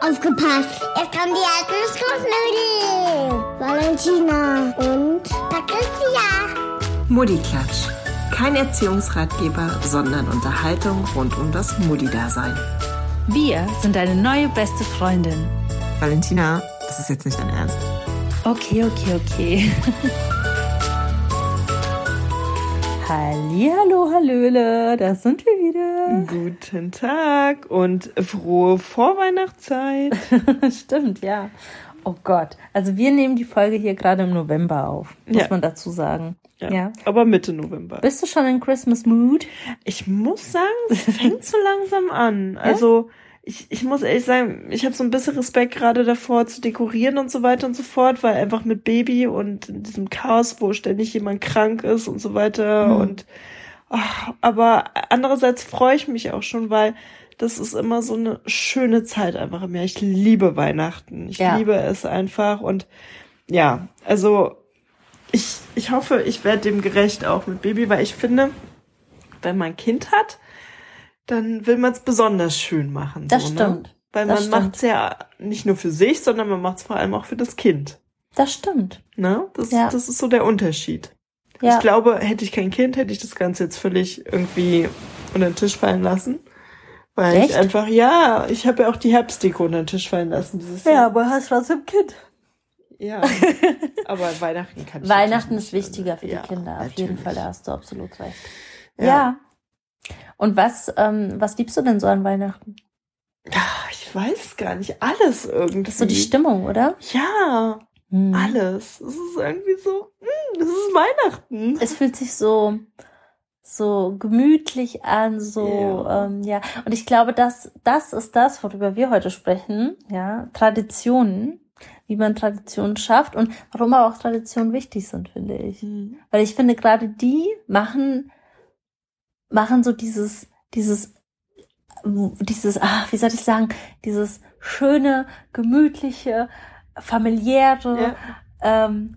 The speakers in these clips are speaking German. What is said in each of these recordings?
Aufgepasst! Jetzt kommen die alten Schlussnudeln! Valentina und Patricia! Muddiklatsch. Kein Erziehungsratgeber, sondern Unterhaltung rund um das Muddi-Dasein. Wir sind deine neue beste Freundin. Valentina, das ist jetzt nicht dein Ernst. Okay, okay, okay. Hallihallo, Hallöle, da sind wir wieder. Guten Tag und frohe Vorweihnachtszeit. Stimmt, ja. Oh Gott. Also wir nehmen die Folge hier gerade im November auf, muss Ja. man dazu sagen. Ja, Ja. Aber Mitte November. Bist du schon in Christmas Mood? Ich muss sagen, es fängt so langsam an. Also ich, ich muss ehrlich sagen, ich habe so ein bisschen Respekt gerade davor zu dekorieren und so weiter und so fort, weil einfach mit Baby und in diesem Chaos, wo ständig jemand krank ist und so weiter Hm. und ach, aber andererseits freue ich mich auch schon, weil das ist immer so eine schöne Zeit einfach im Jahr. Ich liebe Weihnachten. Ich Ja. liebe es einfach und ja, also ich, ich hoffe, ich werde dem gerecht auch mit Baby, weil ich finde, wenn man ein Kind hat, dann will man es besonders schön machen. Das so, stimmt. Ne? Weil Das man macht es ja nicht nur für sich, sondern man macht es vor allem auch für das Kind. Das stimmt. Ne? Das, Ja. das ist so der Unterschied. Ja. Ich glaube, hätte ich kein Kind, hätte ich das Ganze jetzt völlig irgendwie unter den Tisch fallen lassen. Weil Echt? ich einfach, ja, ich habe ja auch die Herbstdeko unter den Tisch fallen lassen dieses Jahr. aber hast trotzdem Kind. Ja. Aber Weihnachten kann ich Weihnachten ist wichtiger für ja, die Kinder. Auf jeden natürlich. Fall, da hast du absolut recht. Ja. Ja. Und was, ähm, was liebst du denn so an Weihnachten? Ich weiß gar nicht. Alles irgendwie. Das ist so die Stimmung, oder? Ja, Hm. alles. Es ist irgendwie so, es ist Weihnachten. Es fühlt sich so, so gemütlich an, so, Ja. ähm, ja. Und ich glaube, dass das ist das, worüber wir heute sprechen, ja. Traditionen, wie man Traditionen schafft und warum aber auch Traditionen wichtig sind, finde ich. Weil ich finde, gerade die machen, machen so dieses, dieses, dieses, ah, wie soll ich sagen, dieses schöne, gemütliche, familiäre, ähm,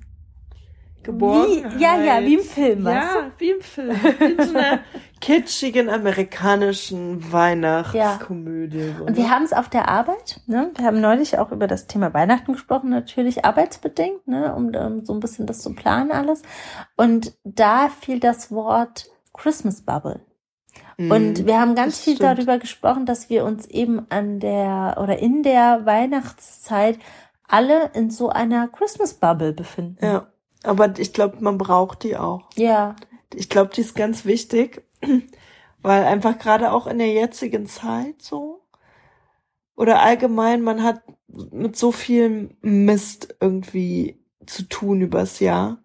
Geboren. wie, ja, ja, wie im Film, weißt Ja, wie im Film. Wie in so einer kitschigen amerikanischen Weihnachtskomödie. So, Und wir ne? haben es auf der Arbeit, ne? Wir haben neulich auch über das Thema Weihnachten gesprochen, natürlich arbeitsbedingt, ne? Um, um so ein bisschen das zu planen alles. Und da fiel das Wort Christmas Bubble. Und Mhm. wir haben ganz viel stimmt. darüber gesprochen, dass wir uns eben an der oder in der Weihnachtszeit alle in so einer Christmas Bubble befinden. Ja, aber ich glaube, man braucht die auch. Ja, Ich glaube, die ist ganz wichtig, weil einfach gerade auch in der jetzigen Zeit so oder allgemein, man hat mit so viel Mist irgendwie zu tun übers Jahr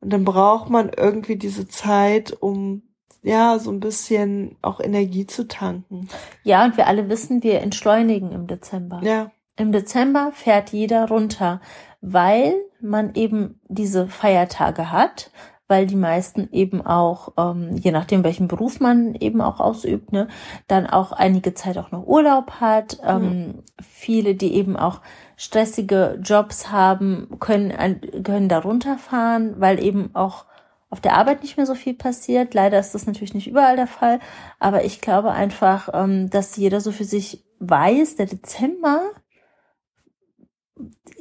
und dann braucht man irgendwie diese Zeit, um ja so ein bisschen auch Energie zu tanken. ja, und wir alle wissen, wir entschleunigen im Dezember. Ja, Im Dezember fährt jeder runter, weil man eben diese Feiertage hat, weil die meisten eben auch, ähm, je nachdem welchen Beruf man eben auch ausübt, ne, dann auch einige Zeit auch noch Urlaub hat. Ähm, Viele, die eben auch stressige Jobs haben, können, können da runterfahren, weil eben auch auf der Arbeit nicht mehr so viel passiert. Leider ist das natürlich nicht überall der Fall, aber ich glaube einfach, ähm, dass jeder so für sich weiß, der Dezember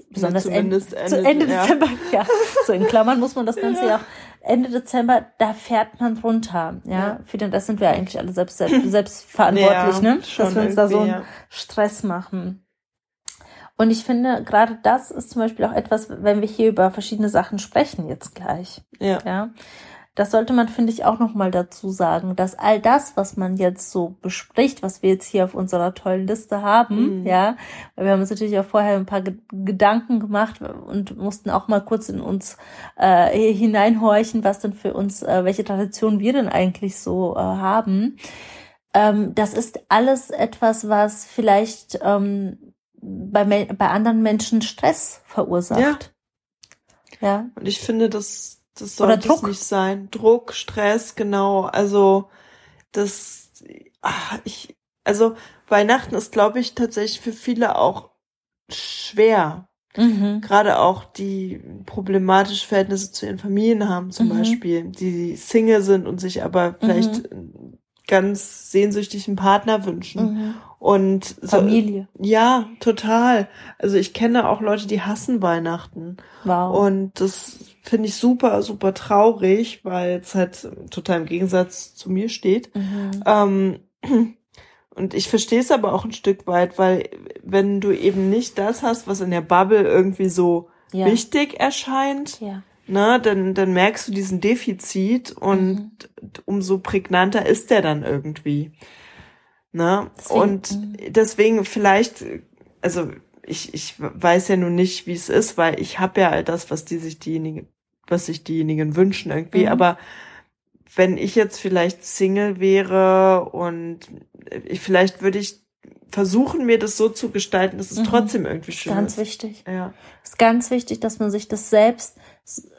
besonders Ende, zumindest zu Ende ja. Dezember, ja, so in Klammern muss man das Ganze ja auch, Ende Dezember, da fährt man runter, ja, Ja. für den Rest sind wir eigentlich alle selbst, selbst, selbst verantwortlich, Ja, ne, dass wir uns da so einen ja. Stress machen. Und ich finde, gerade das ist zum Beispiel auch etwas, wenn wir hier über verschiedene Sachen sprechen jetzt gleich. Ja. Ja. Das sollte man, finde ich, auch nochmal dazu sagen, dass all das, was man jetzt so bespricht, was wir jetzt hier auf unserer tollen Liste haben, Mhm. ja, weil wir haben uns natürlich auch vorher ein paar Ge Gedanken gemacht und mussten auch mal kurz in uns äh, hineinhorchen, was denn für uns, äh, welche Traditionen wir denn eigentlich so äh, haben. Ähm, das ist alles etwas, was vielleicht ähm, bei, bei anderen Menschen Stress verursacht. Ja. Und ich finde, das, das sollte es nicht sein. Druck, Stress, genau. Also, das, ach, ich, also, Weihnachten ist, glaube ich, tatsächlich für viele auch schwer. Mhm. Gerade auch die problematische Verhältnisse zu ihren Familien haben, zum Mhm. Beispiel, die Single sind und sich aber vielleicht ganz sehnsüchtig einen Partner wünschen. Mhm. Und so, Familie. ja, total. Also ich kenne auch Leute, die hassen Weihnachten. Wow. Und das finde ich super, super traurig, weil es halt total im Gegensatz zu mir steht. mhm. Ähm, und ich verstehe es aber auch ein Stück weit, weil wenn du eben nicht das hast, was in der Bubble irgendwie so Ja. wichtig erscheint, Ja. Ne, dann, dann merkst du diesen Defizit und Mhm. umso prägnanter ist der dann irgendwie. Ne? Deswegen- und mhm. deswegen vielleicht, also ich, ich weiß ja nun nicht, wie es ist, weil ich habe ja all das, was die sich diejenigen, was sich diejenigen wünschen irgendwie, Mhm. aber wenn ich jetzt vielleicht Single wäre und ich, vielleicht würde ich versuchen, mir das so zu gestalten, dass es Mhm. trotzdem irgendwie schön Ganz ist. wichtig. Ja. ist ganz wichtig, dass man sich das selbst,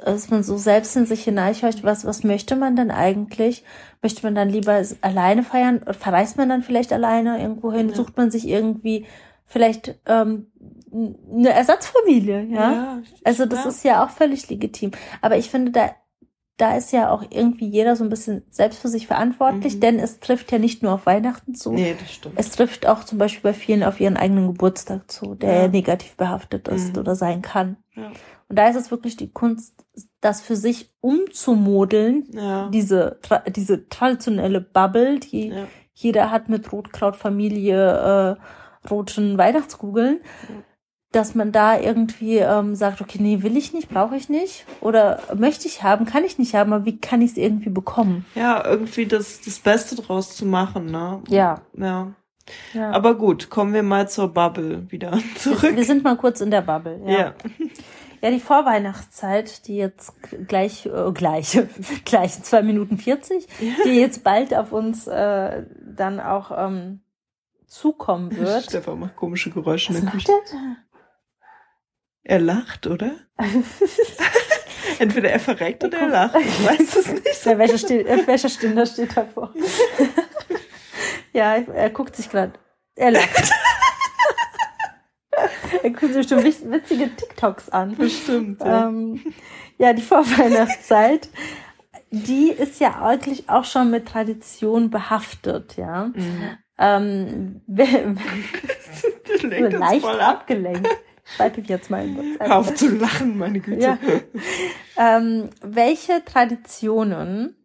dass man so selbst in sich hineinhorcht, was, was möchte man denn eigentlich? Möchte man dann lieber alleine feiern? Verreist man dann vielleicht alleine irgendwo hin? Ja. Sucht man sich irgendwie vielleicht ähm, eine Ersatzfamilie, ja? Ja, Also das ja. ist ja auch völlig legitim. Aber ich finde, da, da ist ja auch irgendwie jeder so ein bisschen selbst für sich verantwortlich, Mhm. denn es trifft ja nicht nur auf Weihnachten zu. Nee, das stimmt. Es trifft auch zum Beispiel bei vielen auf ihren eigenen Geburtstag zu, der Ja. negativ behaftet ist Mhm. oder sein kann. Ja. Und da ist es wirklich die Kunst, das für sich umzumodeln, Ja. diese, tra diese traditionelle Bubble, die ja. jeder hat mit Rotkrautfamilie, äh, roten Weihnachtskugeln, dass man da irgendwie ähm, sagt, okay, nee, will ich nicht, brauche ich nicht oder möchte ich haben, kann ich nicht haben, aber wie kann ich es irgendwie bekommen? ja, irgendwie das, das Beste draus zu machen, ne? Ja. Ja. ja. Aber gut, kommen wir mal zur Bubble wieder zurück. wir sind mal kurz in der Bubble. Ja. Ja. Ja, die Vorweihnachtszeit, die jetzt gleich, äh, gleich, gleich zwei Minuten 40, die jetzt bald auf uns äh, dann auch ähm, zukommen wird. Stefan macht komische Geräusche Was in der macht Küche. der Er lacht, oder? da? Entweder er verreckt oder er lacht. Ich weiß es nicht. Der Wäschestind, äh, Wäscheständer steht davor. ja, er guckt sich gerade. Er lacht. Er guckt sich bestimmt witz- witzige TikToks an. Bestimmt. Ja. Ähm, ja, die Vorweihnachtszeit, die ist ja eigentlich auch schon mit Tradition behaftet, ja. Mhm. Ähm, so leicht abgelenkt. Schreibe ich jetzt mal in WhatsApp. Hör auf zu lachen, meine Güte. Ja. Ähm, welche Traditionen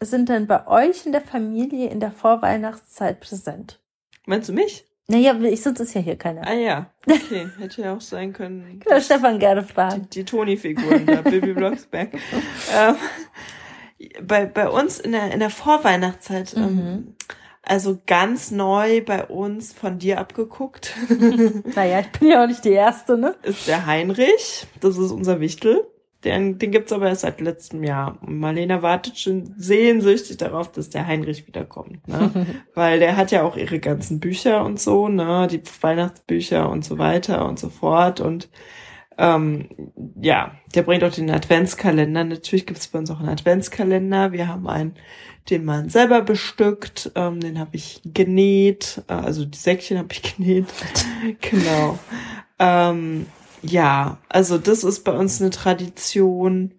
sind denn bei euch in der Familie in der Vorweihnachtszeit präsent? Meinst du mich? Naja, ich sonst ist ja hier keiner. Ah ja, okay. Hätte ja auch sein können. Kann Stefan gerne die, fragen. die Toni-Figuren da, Bibi Blocksberg. ähm, bei, bei uns in der, in der Vorweihnachtszeit, ähm, Mhm. also ganz neu bei uns von dir abgeguckt, Naja, ich bin ja auch nicht die Erste, ne? ist der Heinrich. Das ist unser Wichtel. Den, den gibt's aber erst seit letztem Jahr. Und Marlena wartet schon sehnsüchtig darauf, dass der Heinrich wiederkommt. Ne? Weil der hat ja auch ihre ganzen Bücher und so, ne, die Weihnachtsbücher und so weiter und so fort. Und ähm, ja, der bringt auch den Adventskalender. Natürlich gibt's bei uns auch einen Adventskalender. Wir haben einen, den man selber bestückt. Ähm, den habe ich genäht. Äh, Also die Säckchen habe ich genäht. genau. Ähm, ja, also das ist bei uns eine Tradition.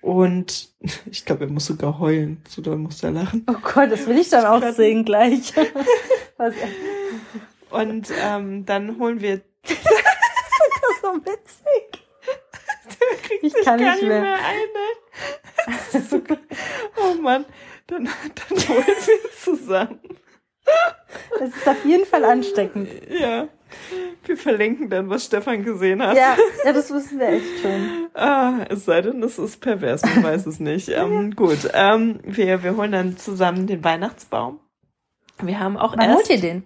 Und ich glaube, er muss sogar heulen. So, da muss er lachen. Oh Gott, das will ich dann auch sehen gleich. Und ähm, dann holen wir ist das so witzig? Ich kann gar nicht mehr. ein. Ne? Das ist so oh Mann, dann, dann holen wir zusammen. Es ist auf jeden Fall ansteckend. Ja, wir verlinken dann, was Stefan gesehen hat. Ja, ja, das wissen wir echt schon. Ah, es sei denn, es ist pervers, man weiß es nicht. Ähm, gut, ähm, wir, wir holen dann zusammen den Weihnachtsbaum. Wir haben auch Wann holt erst, ihr den?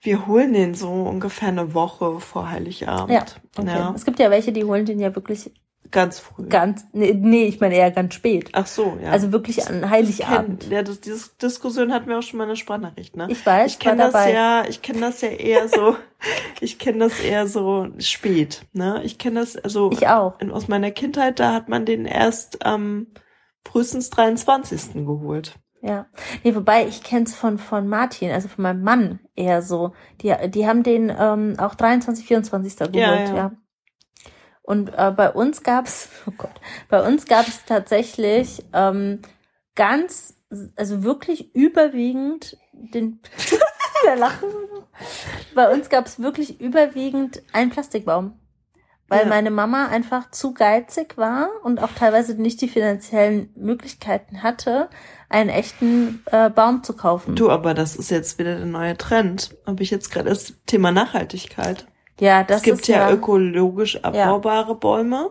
wir holen den so ungefähr eine Woche vor Heiligabend. Ja, okay. ja Es gibt ja welche, die holen den ja wirklich ganz früh. ganz, nee, nee ich meine eher ganz spät. Ach so, ja. Also wirklich an Heiligabend. Kenn, ja, das, diese Diskussion hatten wir auch schon mal in der Sprachnachricht, ne? Ich weiß, ich kenne das dabei. ja, ich kenne das ja eher so, ich kenne das eher so spät, ne? Ich kenne das also Ich auch. in, aus meiner Kindheit, da hat man den erst am frühestens 23. geholt. Ja. Nee, wobei ich kenn's von, von Martin, also von meinem Mann eher so. Die, die haben den ähm, auch 23, 24. geholt, Ja, ja. ja. Und äh, bei uns gab's, oh Gott, bei uns gab's tatsächlich ähm, ganz also wirklich überwiegend den der Lachen. Bei uns gab es wirklich überwiegend einen Plastikbaum. Weil Ja. meine Mama einfach zu geizig war und auch teilweise nicht die finanziellen Möglichkeiten hatte, einen echten äh, Baum zu kaufen. Du, aber das ist jetzt wieder der neue Trend. Habe ich jetzt gerade das Thema Nachhaltigkeit. Ja, das es gibt ist ja, ökologisch abbaubare Ja. Bäume.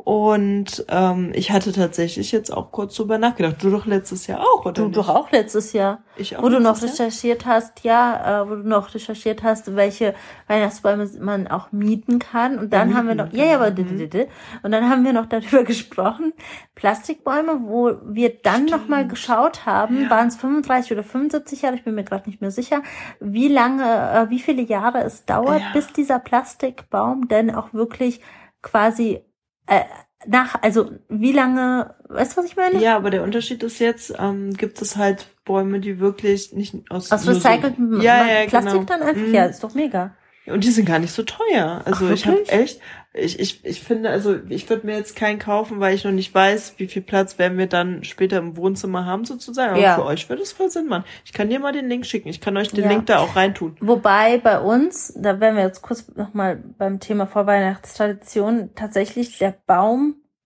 Und ähm, ich hatte tatsächlich jetzt auch kurz drüber nachgedacht. Du doch letztes Jahr auch, oder Du nicht? doch auch letztes Jahr. Ich auch Wo du noch letztes Jahr? recherchiert hast, ja, äh, wo du noch recherchiert hast, welche Weihnachtsbäume man auch mieten kann. Und dann Ja, haben wir noch, ja, ja, aber, genau. d- und dann haben wir noch darüber gesprochen, Plastikbäume, wo wir dann Stimmt. noch mal geschaut haben, Ja. waren es 35 oder 75 Jahre, ich bin mir gerade nicht mehr sicher, wie lange, äh, wie viele Jahre es dauert, Ja. bis dieser Plastikbaum denn auch wirklich quasi äh, nach, also wie lange, weißt du, was ich meine? Ja, aber der Unterschied ist jetzt, ähm, gibt es halt Bäume, die wirklich nicht aus, Aus nur so- recyceltem ja, ja, Plastik genau. dann einfach? Mhm. Ja, ist doch mega. Und die sind gar nicht so teuer. Also Ach, ich habe echt, ich, ich, ich finde, also ich würde mir jetzt keinen kaufen, weil ich noch nicht weiß, wie viel Platz werden wir dann später im Wohnzimmer haben sozusagen. Aber Ja. für euch würde es voll Sinn machen. Ich kann dir mal den Link schicken. Ich kann euch den Ja. Link da auch reintun. Wobei bei uns, da wären wir jetzt kurz nochmal beim Thema Vorweihnachtstradition, tatsächlich der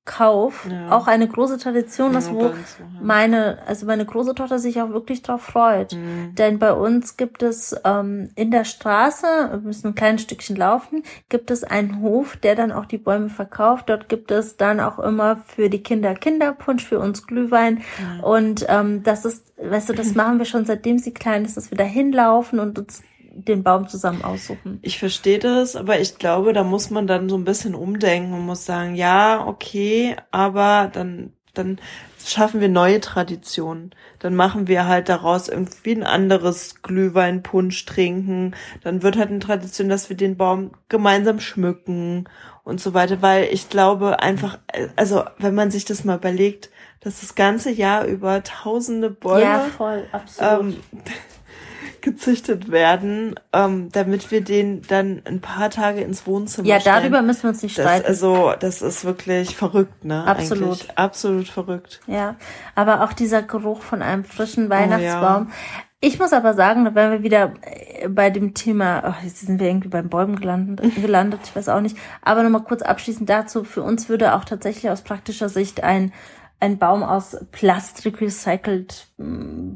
Baumkauf Ja. auch eine große Tradition ist, Ja, wo so, ja. meine, also meine große Tochter sich auch wirklich drauf freut. Mhm. Denn bei uns gibt es ähm, in der Straße, wir müssen ein kleines Stückchen laufen, gibt es einen Hof, der dann auch die Bäume verkauft. Dort gibt es dann auch immer für die Kinder Kinderpunsch, für uns Glühwein. Und ähm, das ist, weißt du, das machen wir schon seitdem sie klein ist, dass wir da hinlaufen und uns den Baum zusammen aussuchen. Ich verstehe das, aber ich glaube, da muss man dann so ein bisschen umdenken und muss sagen, ja, okay, aber dann, dann schaffen wir neue Traditionen. Dann machen wir halt daraus irgendwie ein anderes Glühweinpunsch trinken. Dann wird halt eine Tradition, dass wir den Baum gemeinsam schmücken und so weiter, weil ich glaube einfach, also wenn man sich das mal überlegt, dass das ganze Jahr über tausende Bäume Ja, voll, absolut. ähm, gezüchtet werden, ähm, damit wir den dann ein paar Tage ins Wohnzimmer ja, stellen. darüber müssen wir uns nicht das, streiten. also, das ist wirklich verrückt, ne? Absolut. Eigentlich. Absolut verrückt. Ja, aber auch dieser Geruch von einem Oh, frischen Weihnachtsbaum. Ich muss aber sagen, da wären wir wieder äh, bei dem Thema, ach, jetzt sind wir irgendwie beim Bäumen gelandet, gelandet, ich weiß auch nicht. Aber nochmal kurz abschließend dazu, für uns würde auch tatsächlich aus praktischer Sicht ein, ein Baum aus Plastik, recycelt mm,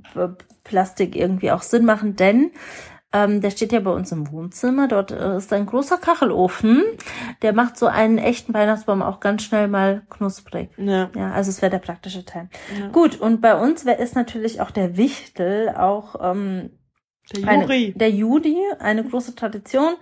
Plastik irgendwie auch Sinn machen, denn ähm, der steht ja bei uns im Wohnzimmer. Dort äh, ist ein großer Kachelofen. Der macht so einen echten Weihnachtsbaum auch ganz schnell mal knusprig. Ja. Ja, also es wäre der praktische Teil. Ja. Gut, und bei uns wär, ist natürlich auch der Wichtel, auch ähm, Der eine, Juri. der Judi, eine große Tradition.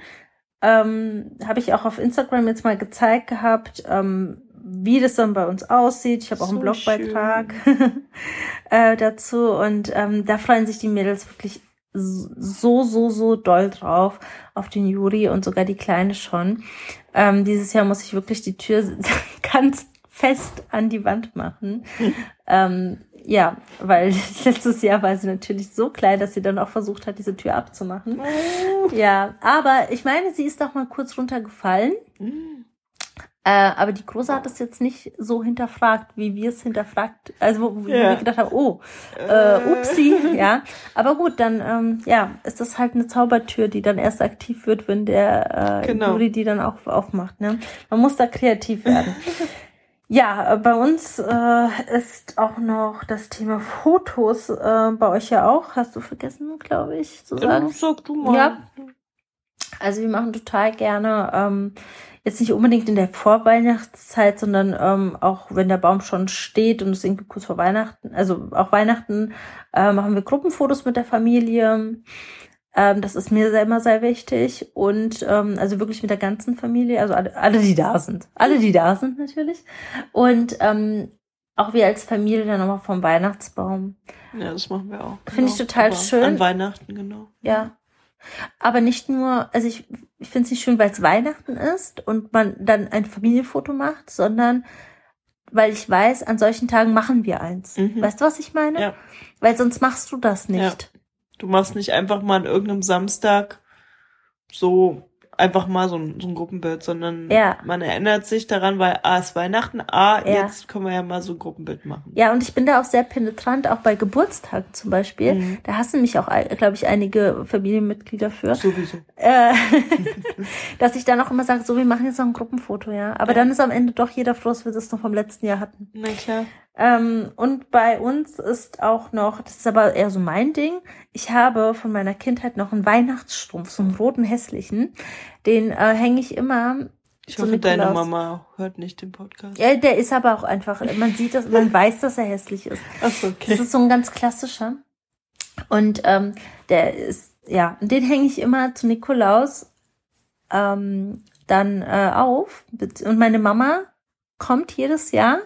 Ähm, Habe ich auch auf Instagram jetzt mal gezeigt gehabt, ähm, wie das dann bei uns aussieht. Ich habe auch einen So Blogbeitrag äh, dazu und ähm, da freuen sich die Mädels wirklich so, so, so doll drauf auf den Juri und sogar die Kleine schon. Ähm, dieses Jahr muss ich wirklich die Tür ganz fest an die Wand machen. ähm, ja, weil letztes Jahr war sie natürlich so klein, dass sie dann auch versucht hat, diese Tür abzumachen. Ja, aber ich meine, sie ist doch mal kurz runtergefallen. Mhm. Äh, aber die Große hat es jetzt nicht so hinterfragt, wie wir es hinterfragt, also wo, wo Ja. wir gedacht haben, oh, äh, upsi, ja. Aber gut, dann ähm, ja, ist das halt eine Zaubertür, die dann erst aktiv wird, wenn der äh, Genau. Juri die dann auch aufmacht. Ne? Man muss da kreativ werden. ja, äh, bei uns äh, ist auch noch das Thema Fotos äh, bei euch ja auch. Hast du vergessen, glaube ich, zu sagen? Ähm, Sag du mal. Ja. Also wir machen total gerne, ähm, jetzt nicht unbedingt in der Vorweihnachtszeit, sondern ähm, auch wenn der Baum schon steht und es irgendwie kurz vor Weihnachten, also auch Weihnachten, äh, machen wir Gruppenfotos mit der Familie. Ähm, das ist mir immer sehr wichtig. Und ähm, also wirklich mit der ganzen Familie, also alle, alle, die da sind. Alle, die da sind natürlich. Und ähm, auch wir als Familie dann nochmal vom Weihnachtsbaum. Ja, das machen wir auch. Finde ich total Aber schön. An Weihnachten, genau. Ja. Aber nicht nur, also ich, ich finde es nicht schön, weil es Weihnachten ist und man dann ein Familienfoto macht, sondern weil ich weiß, an solchen Tagen machen wir eins. Mhm. Weißt du, was ich meine? Ja. Weil sonst machst du das nicht. Du machst nicht einfach mal an irgendeinem Samstag so einfach mal so ein, so ein Gruppenbild, sondern Ja. man erinnert sich daran, weil A ist Weihnachten, A, Ja. jetzt können wir ja mal so ein Gruppenbild machen. Ja, und ich bin da auch sehr penetrant, auch bei Geburtstagen zum Beispiel. Mhm. Da hassen mich auch, glaube ich, einige Familienmitglieder für. Sowieso. Äh, dass ich dann auch immer sage, so, wir machen jetzt noch ein Gruppenfoto, ja. Aber Ja. dann ist am Ende doch jeder froh, dass wir das noch vom letzten Jahr hatten. Na klar. Ähm, und bei uns ist auch noch, das ist aber eher so mein Ding, ich habe von meiner Kindheit noch einen Weihnachtsstrumpf, so einen roten hässlichen. Den äh, hänge ich immer. Ich hoffe, deine Nikolaus. Mama hört nicht den Podcast. Ja, der ist aber auch einfach, man sieht das, man weiß, dass er hässlich ist. Das okay. ist so ein ganz klassischer. Und ähm, der ist, ja, den hänge ich immer zu Nikolaus ähm, dann äh, auf. Und meine Mama kommt jedes Jahr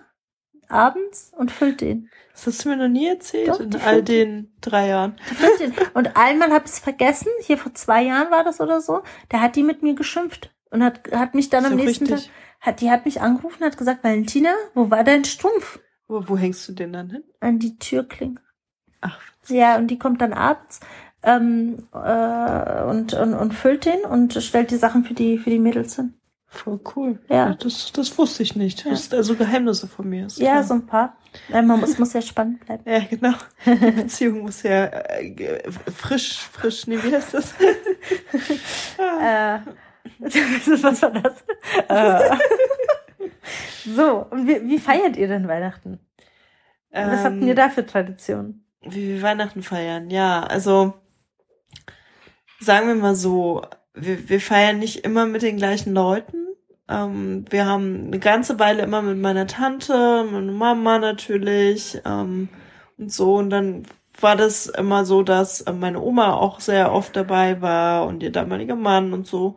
abends und füllt den. Das hast du mir noch nie erzählt Doch, in all den drei Jahren. Den. Und einmal habe ich es vergessen, hier vor zwei Jahren war das oder so, der hat die mit mir geschimpft und hat, hat mich dann am so nächsten richtig. Tag, hat, die hat mich angerufen und hat gesagt, Valentina, wo war dein Strumpf? Wo, wo hängst du den dann hin? An die Türklinke. Ach, Ja, und die kommt dann abends ähm, äh, und, und, und füllt den und stellt die Sachen für die, für die Mädels hin. Voll cool. Ja. Das, das wusste ich nicht. Ja. Das ist also Geheimnisse von mir. Ist Ja, klar. so ein paar. Man muss, muss ja spannend bleiben. Ja, genau. Die Beziehung muss ja äh, frisch, frisch, nee, wie heißt das? Äh, was war das? äh. So, und wie, wie feiert ihr denn Weihnachten? Was habt ihr Ähm, da für Traditionen? Wie wir Weihnachten feiern, ja. Also sagen wir mal so, wir, wir feiern nicht immer mit den gleichen Leuten. Ähm, wir haben eine ganze Weile immer mit meiner Tante, meiner Mama natürlich ähm, und so. Und dann war das immer so, dass äh, meine Oma auch sehr oft dabei war und ihr damaliger Mann und so.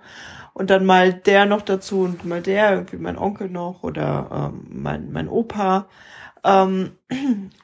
Und dann mal der noch dazu und mal der, irgendwie mein Onkel noch oder ähm, mein, mein Opa. Ähm,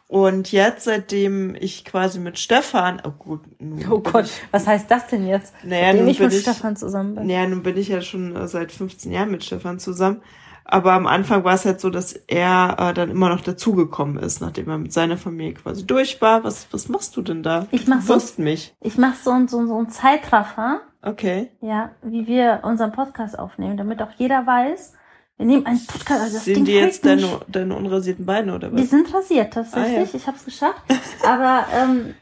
und jetzt, seitdem ich quasi mit Stefan, oh gut, Oh Gott, ich, was heißt das denn jetzt? naja, Seitdem nun ich bin mit ich, Stefan zusammen bin. ja, nun bin ich ja schon äh, seit 15 Jahren mit Stefan zusammen. Aber am Anfang war es halt so, dass er äh, dann immer noch dazugekommen ist, nachdem er mit seiner Familie quasi durch war. Was, was machst du denn da? Ich mach Du so- mich. Ich mache so, so, so einen Zeitraffer, Okay. ja, wie wir unseren Podcast aufnehmen, damit auch jeder weiß, wir nehmen einen Podcast. Also das Sehen Ding die jetzt deine, nicht. deine unrasierten Beine oder Die was? sind rasiert tatsächlich. Ah, ja. Ich habe es geschafft. Aber ähm,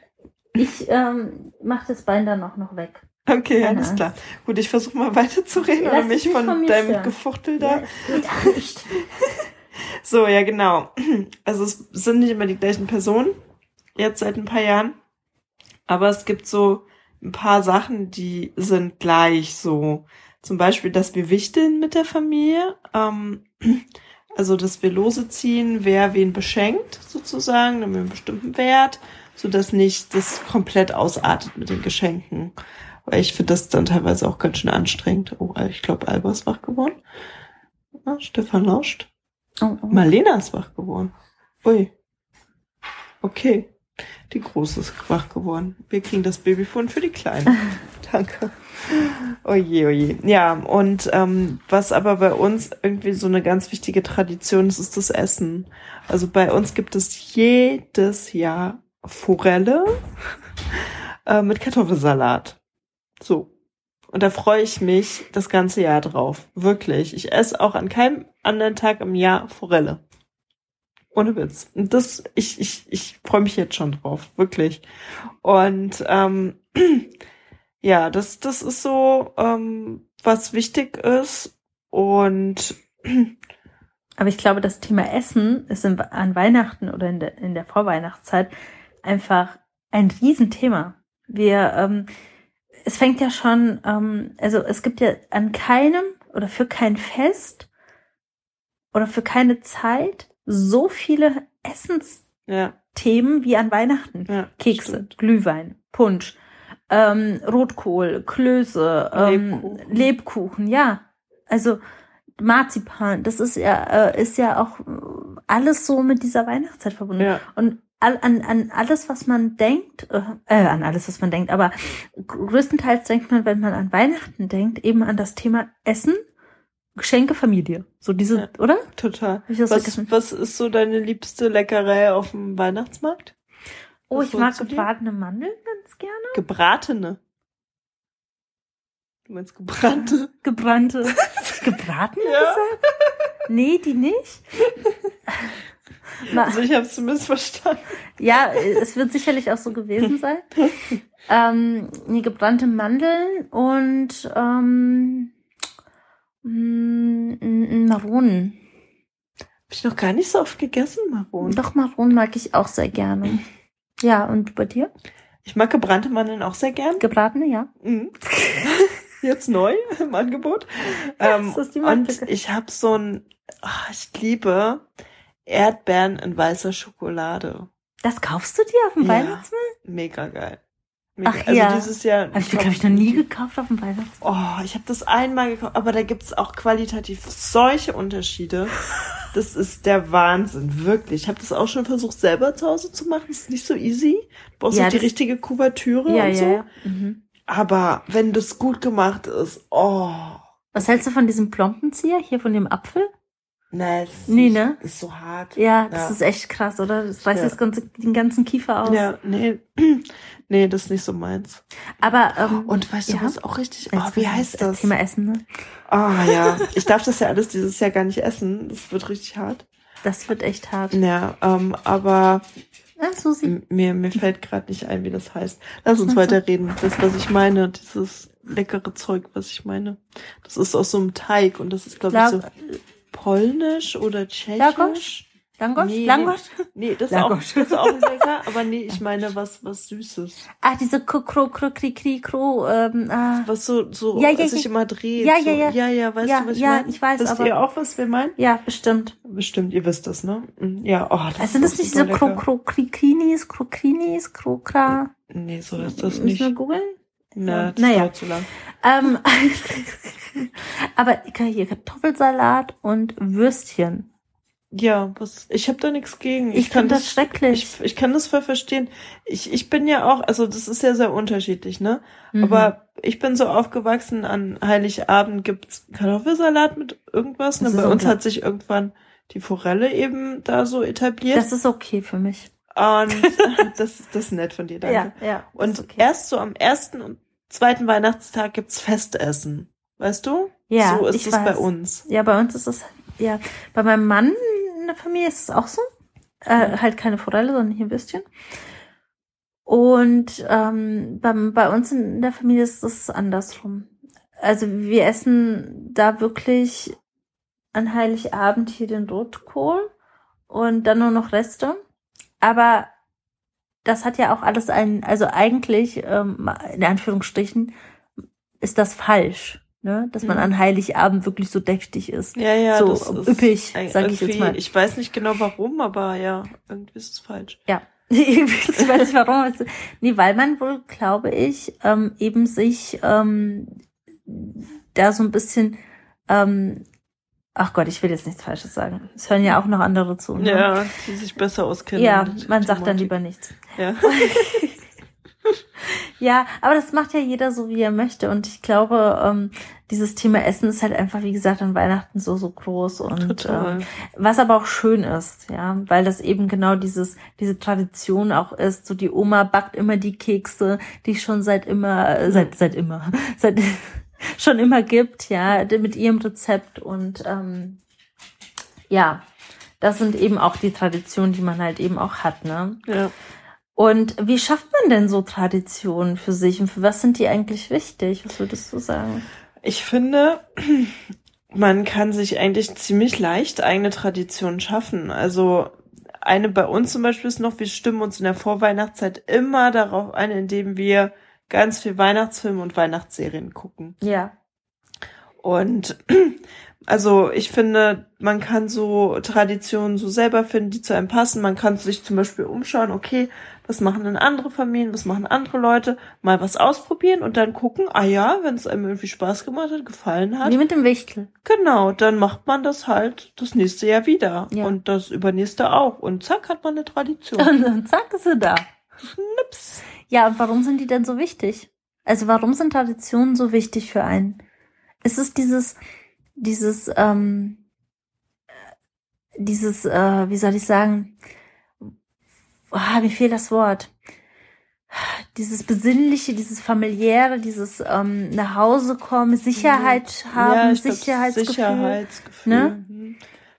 ich ähm, mache das Bein dann auch noch weg. Okay, Keine alles Angst. klar. Gut, ich versuche mal weiterzureden, oder mich von, von deinem stören. Gefuchtel Ja, da. nicht. So, ja, genau. Also es sind nicht immer die gleichen Personen, jetzt seit ein paar Jahren. Aber es gibt so ein paar Sachen, die sind gleich so. Zum Beispiel, dass wir wichteln mit der Familie. Ähm, also, dass wir Lose ziehen, wer wen beschenkt, sozusagen, dann mit einem bestimmten Wert, sodass nicht das komplett ausartet mit den Geschenken. Weil ich finde das dann teilweise auch ganz schön anstrengend. Oh, ich glaube, Alba ist wach geworden. Ah, Stefan lauscht. Oh, oh. Marlena ist wach geworden. Ui. Okay. Die Große ist wach geworden. Wir kriegen das Babyfon für die Kleine. Danke. Oje, oje. Ja, und ähm, was aber bei uns irgendwie so eine ganz wichtige Tradition ist, ist das Essen. Also bei uns gibt es jedes Jahr Forelle äh, mit Kartoffelsalat. So. Und da freue ich mich das ganze Jahr drauf. Wirklich. Ich esse auch an keinem anderen Tag im Jahr Forelle. Ohne Witz. Und das, ich, ich, ich freue mich jetzt schon drauf. Wirklich. Und ähm, ja, das, das ist so, ähm, was wichtig ist. Und Aber ich glaube, das Thema Essen ist in, an Weihnachten oder in der, in der Vorweihnachtszeit einfach ein Riesenthema. Wir, ähm, es fängt ja schon, ähm, also es gibt ja an keinem oder für kein Fest oder für keine Zeit so viele Essensthemen ja, wie an Weihnachten. ja. Kekse, stimmt. Glühwein, Punsch, ähm, Rotkohl, Klöße, ähm, Lebkuchen. Lebkuchen. ja. Also Marzipan, das ist ja, äh, ist ja auch äh, alles so mit dieser Weihnachtszeit verbunden. Ja, Und all, an, an alles, was man denkt, äh, äh, an alles, was man denkt, aber größtenteils denkt man, wenn man an Weihnachten denkt, eben an das Thema Essen, Geschenke, Familie. So diese, Ja. oder? total. Was, was ist so deine liebste Leckerei auf dem Weihnachtsmarkt? Oh, ich mag gebratene Mandeln ganz gerne. Gebratene. Du meinst gebrannte? Gebrannte. Gebratene Ja. gesagt? Nee, die nicht. Also ich habe es zumindest verstanden. ja, es wird sicherlich auch so gewesen sein. ähm, nee, gebrannte Mandeln und ähm, mm, mm, Maronen. Hab ich noch gar nicht so oft gegessen, Maronen. Doch, Maronen mag ich auch sehr gerne. Ja, und bei dir? Ich mag gebrannte Mandeln auch sehr gern. Gebratene, ja. Mhm. Jetzt neu im Angebot. Ja, ähm, das ist die und ich habe so ein, ah, ich liebe Erdbeeren in weißer Schokolade. Das kaufst du dir auf dem Ja. Weihnachtsmarkt? Mega geil. Mega. Ach also ja. dieses Jahr. Habe ich, glaube ich, noch nie gekauft auf dem Weihnachtsmarkt. Oh, ich habe das einmal gekauft, aber da gibt's auch qualitativ solche Unterschiede. Das ist der Wahnsinn, wirklich. Ich habe das auch schon versucht, selber zu Hause zu machen. Das ist nicht so easy. Du brauchst Ja, auch die richtige Kuvertüre Ja, und ja, so. ja. Mhm. Aber wenn das gut gemacht ist, oh. Was hältst du von diesem Plompenzieher hier von dem Apfel? Nee, das ist, Nee, ne? ist so hart. Ja, das Ja. ist echt krass, oder? Das reißt Ja. das ganze, den ganzen Kiefer aus. Ja, nee. nee, das ist nicht so meins. Aber ähm, Und weißt ja. du, was auch richtig, oh, wie heißt das? Thema Essen, ne? Ah, ja. Ich darf das ja alles dieses Jahr gar nicht essen. Das wird richtig hart. Das wird echt hart. Ja, ähm, aber Ja, Susi. mir, mir fällt gerade nicht ein, wie das heißt. Lass uns du? weiterreden. Das, was ich meine, dieses leckere Zeug, was ich meine. Das ist aus so einem Teig und das ist, glaube ich, La so polnisch oder tschechisch. Langosch? Langosch? Nee, Langosch? Nee, das ist, auch, Langosch. das ist auch lecker, aber nee, ich meine was, was Süßes. Ah, diese Kro, Kro, Kri, Kri, Kro, ähm, ah. Was so, so Ja, ja, sich ja. immer dreht. Ja, so. ja, ja. Ja, ja, weißt Ja, du, was ich ja, meine? ich weiß, Wisst aber- ihr auch, was wir meinen? Ja, bestimmt. Bestimmt, ihr wisst das, ne? Mhm, Ja, oh, das Also sind das ist nicht diese Kro, lecker. Kro, Kri, Krinis, Kro, Krinis, Kro, Kra? Nee, so ist das Müssen nicht. wir googeln? Na, das Naja. dauert zu lang. Ähm, aber hier Kartoffelsalat und Würstchen. Ja, was, ich habe da nichts gegen. Ich kann find das schrecklich. Ich, ich kann das voll verstehen. Ich, ich bin ja auch, also das ist ja sehr unterschiedlich, ne? Mhm. Aber ich bin so aufgewachsen, an Heiligabend gibt's Kartoffelsalat mit irgendwas. Ne? Das Bei uns unglaublich. hat sich irgendwann die Forelle eben da so etabliert. Das ist okay für mich. und das, das ist nett von dir, danke. Ja, ja. Und okay. erst so am ersten und zweiten Weihnachtstag gibt's Festessen. Weißt du? Ja, So ist es bei uns. Ja, bei uns ist es, ja, bei meinem Mann in der Familie ist es auch so. Äh, halt keine Forelle, sondern hier Würstchen. Und ähm, beim, bei uns in der Familie ist es andersrum. Also wir essen da wirklich an Heiligabend hier den Rotkohl und dann nur noch Reste. Aber das hat ja auch alles einen, also eigentlich, ähm, in Anführungsstrichen, ist das falsch, ne? Dass man Mhm. an Heiligabend wirklich so deftig ist. Ja, ja, So üppig, sag ich jetzt mal. Ich weiß nicht genau warum, aber ja, irgendwie ist es falsch. Ja. ich weiß nicht warum. Nee, weil man wohl, glaube ich, ähm, eben sich ähm, da so ein bisschen, ähm, ach Gott, ich will jetzt nichts Falsches sagen. Es hören ja auch noch andere zu. Ne? Ja, die sich besser auskennen. Ja, man sagt dann lieber nichts. Ja. Ja, aber das macht ja jeder so, wie er möchte. Und ich glaube, ähm, dieses Thema Essen ist halt einfach, wie gesagt, an Weihnachten so, so groß. Und ähm, was aber auch schön ist, ja, weil das eben genau dieses, diese Tradition auch ist. So die Oma backt immer die Kekse, die es schon seit immer, äh, seit, seit immer, seit schon immer gibt, ja, mit ihrem Rezept. Und ähm, ja, das sind eben auch die Traditionen, die man halt eben auch hat, ne? ja. Und wie schafft man denn so Traditionen für sich und für was sind die eigentlich wichtig? Was würdest du sagen? Ich finde, man kann sich eigentlich ziemlich leicht eigene Traditionen schaffen. Also eine bei uns zum Beispiel ist noch, wir stimmen uns in der Vorweihnachtszeit immer darauf ein, indem wir ganz viel Weihnachtsfilme und Weihnachtsserien gucken. Ja. Und also ich finde, man kann so Traditionen so selber finden, die zu einem passen. Man kann sich zum Beispiel umschauen, okay, was machen denn andere Familien, was machen andere Leute, mal was ausprobieren und dann gucken, ah ja, wenn es einem irgendwie Spaß gemacht hat, gefallen hat, Wie mit dem Wichtel. genau, dann macht man das halt das nächste Jahr wieder Ja. und das übernächste auch und zack hat man eine Tradition. Und dann zack ist sie da. Schnips. Ja, und warum sind die denn so wichtig? Also warum sind Traditionen so wichtig für einen? Ist es dieses, dieses, ähm, dieses, äh, wie soll ich sagen, ah, mir fehlt das Wort. dieses Besinnliche, dieses familiäre, dieses ähm, nach Hause kommen, Sicherheit haben, ja, Sicherheitsgefühl. Sicherheitsgefühl. ne? Mhm.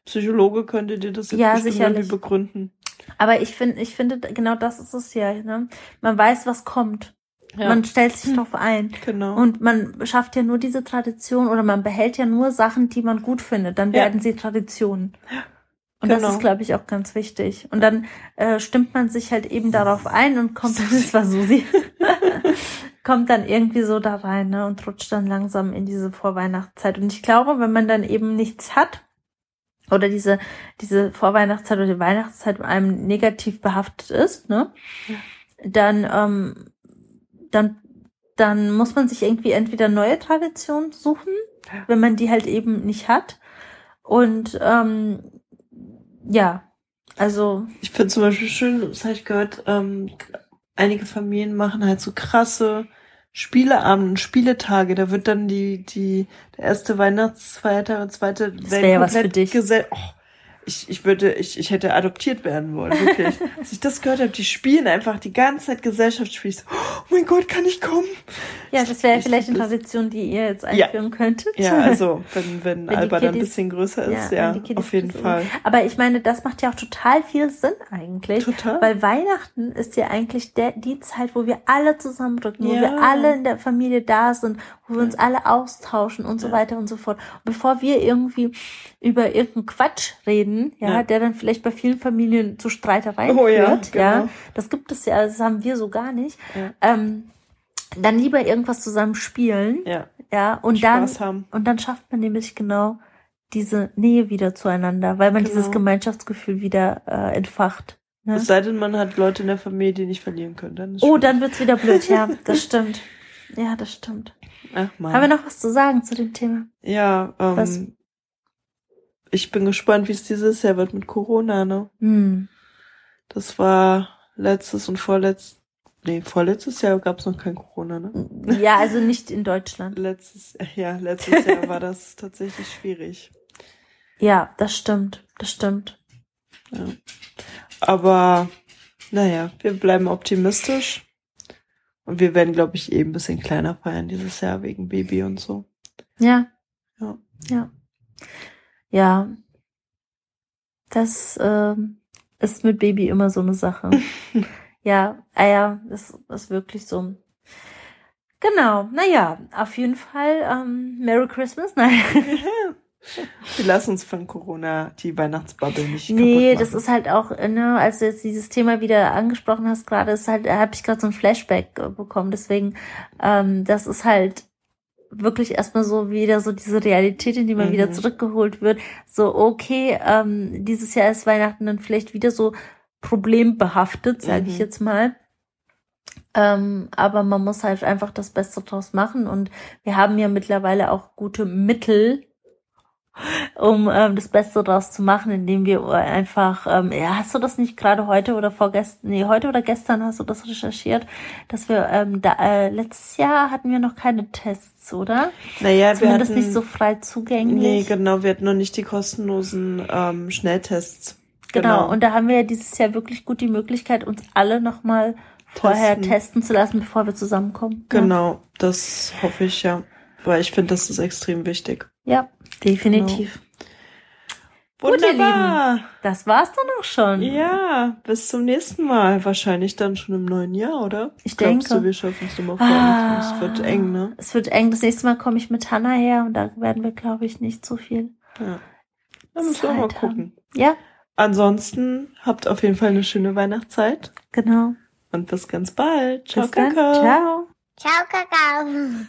Psychologe könnte dir das jetzt Ja, irgendwie begründen. Aber ich finde, ich finde, genau das ist es ja. Ne? Man weiß, was kommt. Ja, Man stellt sich drauf ein. genau. Und man schafft ja nur diese Tradition oder man behält ja nur Sachen, die man gut findet. Dann Ja. werden sie Traditionen. Und Genau. das ist, glaube ich, auch ganz wichtig. Und dann äh, stimmt man sich halt eben darauf ein und kommt, das war Susi, kommt dann irgendwie so da rein ne, und rutscht dann langsam in diese Vorweihnachtszeit. Und ich glaube, wenn man dann eben nichts hat oder diese, diese Vorweihnachtszeit oder die Weihnachtszeit mit einem negativ behaftet ist, ne, dann, ähm, dann, dann muss man sich irgendwie entweder neue Traditionen suchen, wenn man die halt eben nicht hat. Und ähm, ja, also Ich finde zum Beispiel schön, das habe ich gehört, ähm, einige Familien machen halt so krasse Spieleabende und Spieletage. Da wird dann die, die, der erste Weihnachtsfeiertag und zweite Das wär ja was für dich. gesell- Oh, ich, ich würde, ich, ich hätte adoptiert werden wollen, wirklich. Als ich das gehört habe, die spielen einfach die ganze Zeit Gesellschaftsspiele. Oh mein Gott, kann ich kommen? ja, das wäre Ich vielleicht eine. Tradition, die ihr jetzt Ja. einführen könntet. Ja, also, wenn, wenn, Wenn Alba dann ein bisschen größer ist, ja, Kiddies auf jeden Fall. sind. Aber ich meine, das macht ja auch total viel Sinn eigentlich. Total. Weil Weihnachten ist ja eigentlich der, die Zeit, wo wir alle zusammenrücken, wo Ja. wir alle in der Familie da sind, wo wir uns alle austauschen und so Ja. weiter und so fort. Und bevor wir irgendwie über irgendeinen Quatsch reden, ja, Ja. der dann vielleicht bei vielen Familien zu Streitereien Oh ja, führt, ja, genau. das gibt es ja, das haben wir so gar nicht. Ja. Ähm, dann lieber irgendwas zusammen spielen, Ja, ja, und dann Spaß haben. und dann schafft man nämlich genau diese Nähe wieder zueinander, weil man Genau. dieses Gemeinschaftsgefühl wieder äh, entfacht. Ne? Es sei denn, man hat Leute in der Familie, die nicht verlieren können. Dann Oh, schwierig. dann wird's wieder blöd, ja, das stimmt. Ja, das stimmt. Ach man. Haben wir noch was zu sagen zu dem Thema? Ja, ähm, Was? Ich bin gespannt, wie es dieses Jahr wird mit Corona, ne? Hm. Das war letztes und vorletztes, nee, vorletztes Jahr gab es noch kein Corona, ne? Ja, also nicht in Deutschland. Letztes, ja, letztes Jahr war das tatsächlich schwierig. Ja, das stimmt. Das stimmt. Ja. Aber, naja, wir bleiben optimistisch. Und wir werden, glaube ich, eben ein bisschen kleiner feiern dieses Jahr wegen Baby und so. Ja. Ja. Ja. Ja. Das ähm, ist mit Baby immer so eine Sache. ja, ah ja, das ist wirklich so. Genau, naja, auf jeden Fall ähm, Merry Christmas. Nein. Wir lassen uns von Corona die Weihnachtsbubble nicht Nee, das ist halt auch, äh, ne, als du jetzt dieses Thema wieder angesprochen hast, gerade ist halt, habe ich gerade so ein Flashback äh, bekommen. Deswegen, ähm, das ist halt wirklich erstmal so wieder so diese Realität, in die man Mhm. wieder zurückgeholt wird. So, okay, ähm, dieses Jahr ist Weihnachten dann vielleicht wieder so problembehaftet, sage ich Mhm. jetzt mal. Ähm, aber man muss halt einfach das Beste draus machen und wir haben ja mittlerweile auch gute Mittel, um ähm, das Beste draus zu machen, indem wir einfach, ähm, ja, hast du das nicht gerade heute oder vorgestern, nee, heute oder gestern hast du das recherchiert, dass wir, ähm, da, äh, letztes Jahr hatten wir noch keine Tests, oder? Naja, wir Zumindest hatten, nicht so frei Nee, zugänglich. genau, wir hatten noch nicht die kostenlosen ähm, Schnelltests. genau. Und da haben wir ja dieses Jahr wirklich gut die Möglichkeit, uns alle nochmal vorher Testen. testen zu lassen, bevor wir zusammenkommen. Genau, das hoffe ich ja. Weil ich finde, das ist extrem wichtig. Ja, definitiv. Gut, ihr Wunderbar. Das war's dann auch schon. Ja, bis zum nächsten Mal. Wahrscheinlich dann schon im neuen Jahr, oder? Ich Glaubst denke. du, wir schaffen es nochmal vor? Ah. Es wird eng, ne? Es wird eng. Das nächste Mal komme ich mit Hannah her und da werden wir, glaube ich, nicht so viel. Ja. Da müssen wir mal gucken. Ja, Ansonsten habt auf jeden Fall eine schöne Weihnachtszeit genau. und bis ganz bald. Ciao, Bis dann. Kakao. Ciao. Ciao, Kakao.